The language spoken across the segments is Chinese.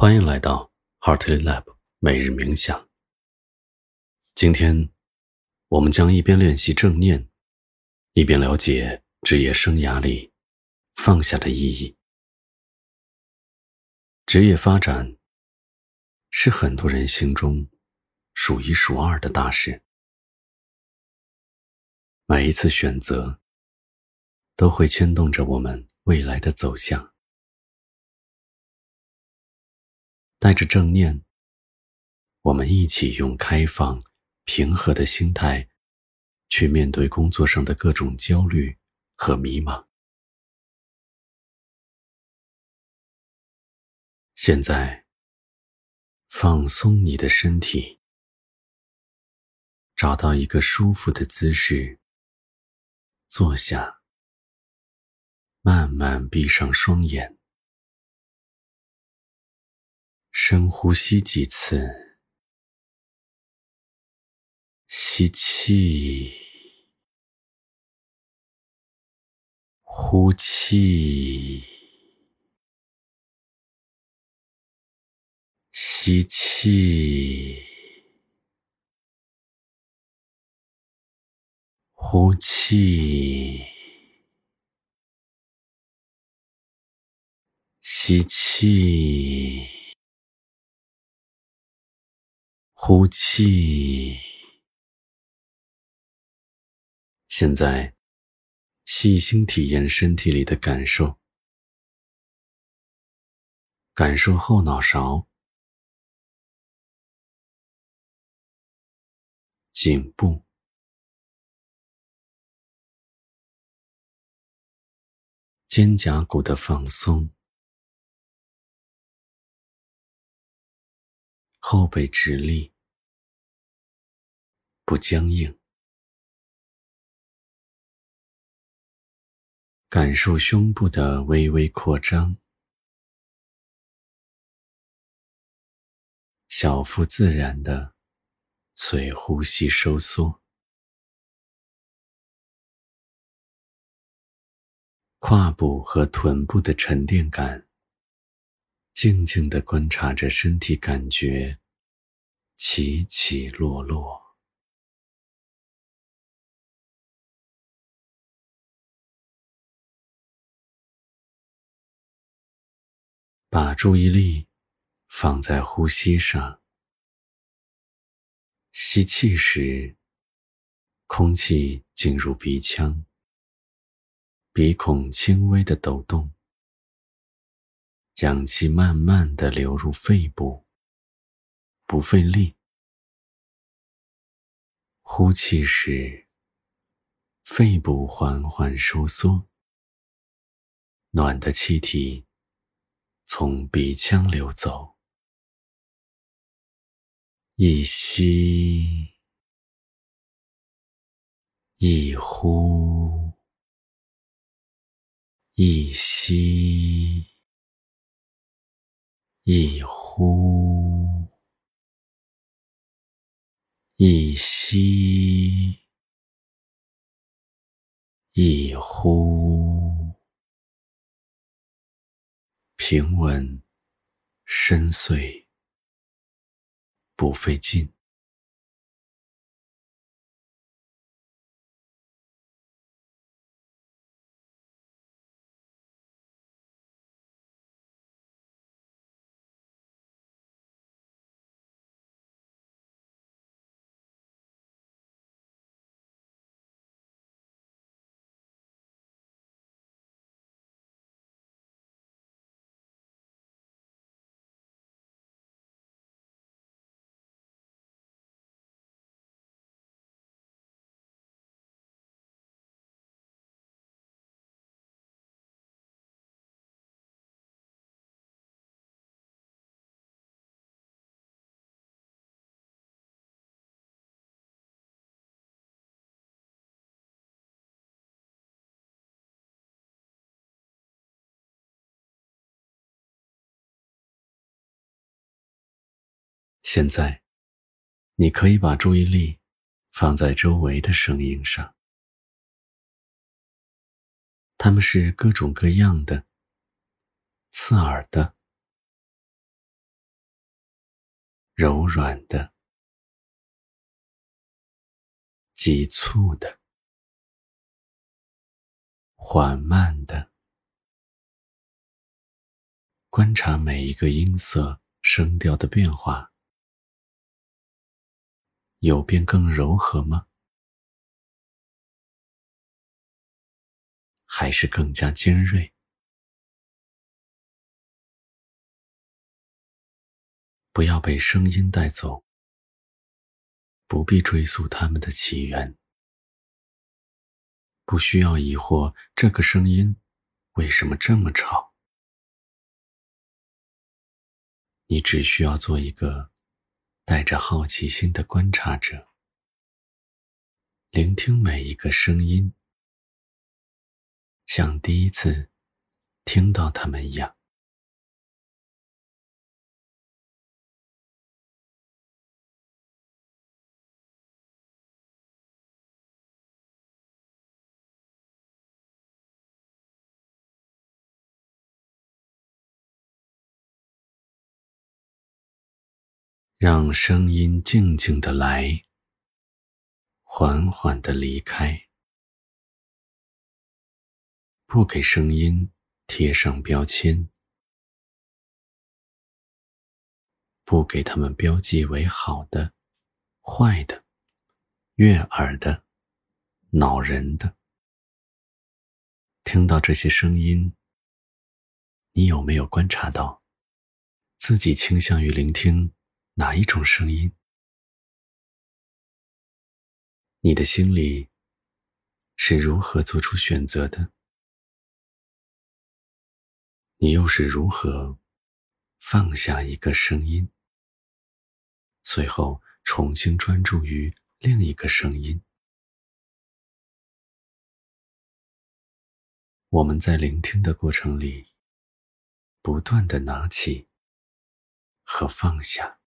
欢迎来到 Heartly Lab 每日冥想。今天，我们将一边练习正念，一边了解职业生涯里放下的意义。职业发展是很多人心中数一数二的大事，每一次选择都会牵动着我们未来的走向。带着正念，我们一起用开放、平和的心态，去面对工作上的各种焦虑和迷茫。现在，放松你的身体，找到一个舒服的姿势，坐下，慢慢闭上双眼。深呼吸几次，吸气，呼气，吸气，呼气，吸气。呼气。现在，细心体验身体里的感受，感受后脑勺、颈部、肩胛骨的放松。后背直立，不僵硬。感受胸部的微微扩张，小腹自然的随呼吸收缩。胯部和臀部的沉淀感。静静的观察着身体，感觉起起落落，把注意力放在呼吸上。吸气时，空气进入鼻腔，鼻孔轻微的抖动。氧气慢慢的流入肺部，不费力。呼气时，肺部缓缓收缩，暖的气体从鼻腔流走。一吸一呼，一吸。一呼一吸一呼，平稳深邃，不费劲。现在，你可以把注意力放在周围的声音上，它们是各种各样的、刺耳的、柔软的、急促的、缓慢的，观察每一个音色、声调的变化，有变更柔和吗？还是更加尖锐？不要被声音带走，不必追溯它们的起源，不需要疑惑这个声音为什么这么吵。你只需要做一个带着好奇心的观察者，聆听每一个声音，像第一次听到他们一样。让声音静静的来，缓缓的离开，不给声音贴上标签，不给他们标记为好的、坏的、悦耳的、恼人的。听到这些声音，你有没有观察到自己倾向于聆听？哪一种声音？你的心里是如何做出选择的？你又是如何放下一个声音，随后重新专注于另一个声音？我们在聆听的过程里，不断的拿起和放下。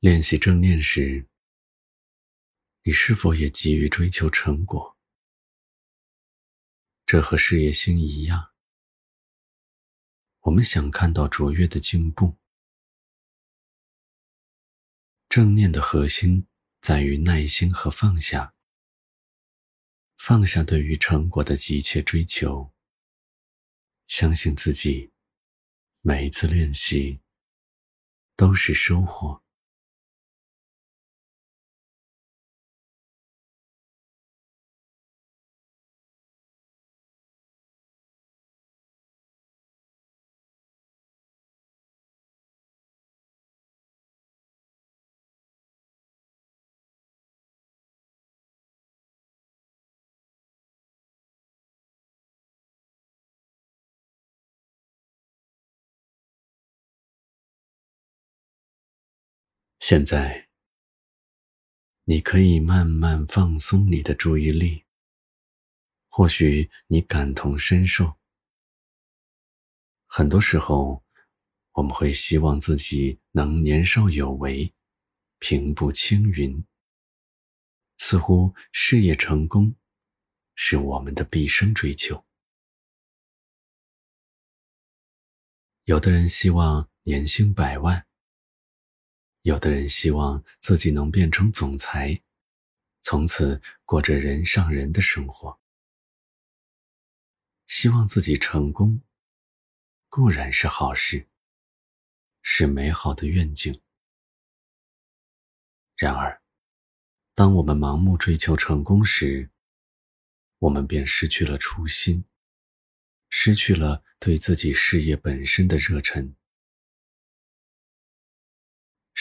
练习正念时，你是否也急于追求成果？这和事业心一样，我们想看到卓越的进步。正念的核心在于耐心和放下，放下对于成果的急切追求，相信自己，每一次练习都是收获。现在，你可以慢慢放松你的注意力。或许你感同身受。很多时候，我们会希望自己能年少有为，平步青云。似乎事业成功是我们的毕生追求。有的人希望年薪百万。有的人希望自己能变成总裁，从此过着人上人的生活。希望自己成功，固然是好事，是美好的愿景。然而，当我们盲目追求成功时，我们便失去了初心，失去了对自己事业本身的热忱。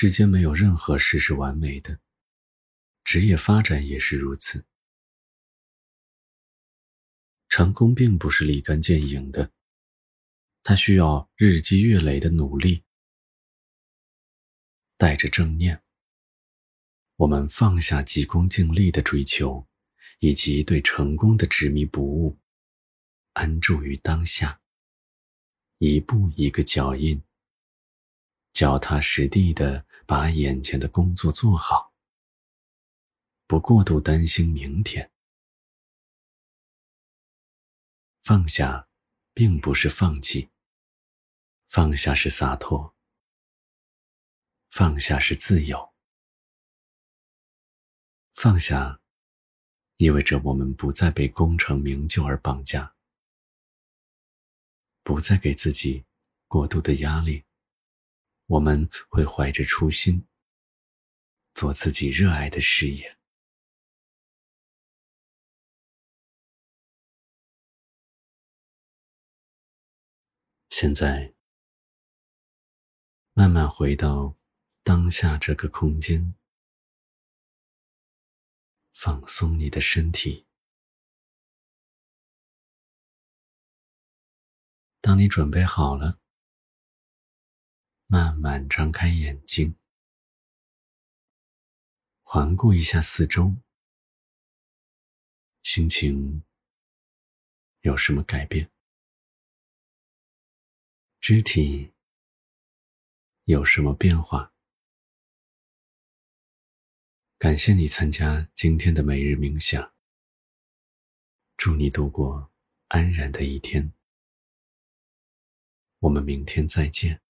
世间没有任何事是完美的，职业发展也是如此。成功并不是立竿见影的，它需要日积月累的努力。带着正念，我们放下急功近利的追求。以及对成功的执迷不悟，安住于当下，一步一个脚印，脚踏实地的把眼前的工作做好，不过度担心明天。放下，并不是放弃，放下是洒脱，放下是自由，放下。意味着我们不再被功成名就而绑架，不再给自己过度的压力。我们会怀着初心，做自己热爱的事业。现在，慢慢回到当下这个空间。放松你的身体。当你准备好了，慢慢张开眼睛，环顾一下四周，心情有什么改变？肢体有什么变化？感谢你参加今天的每日冥想，祝你度过安然的一天。我们明天再见。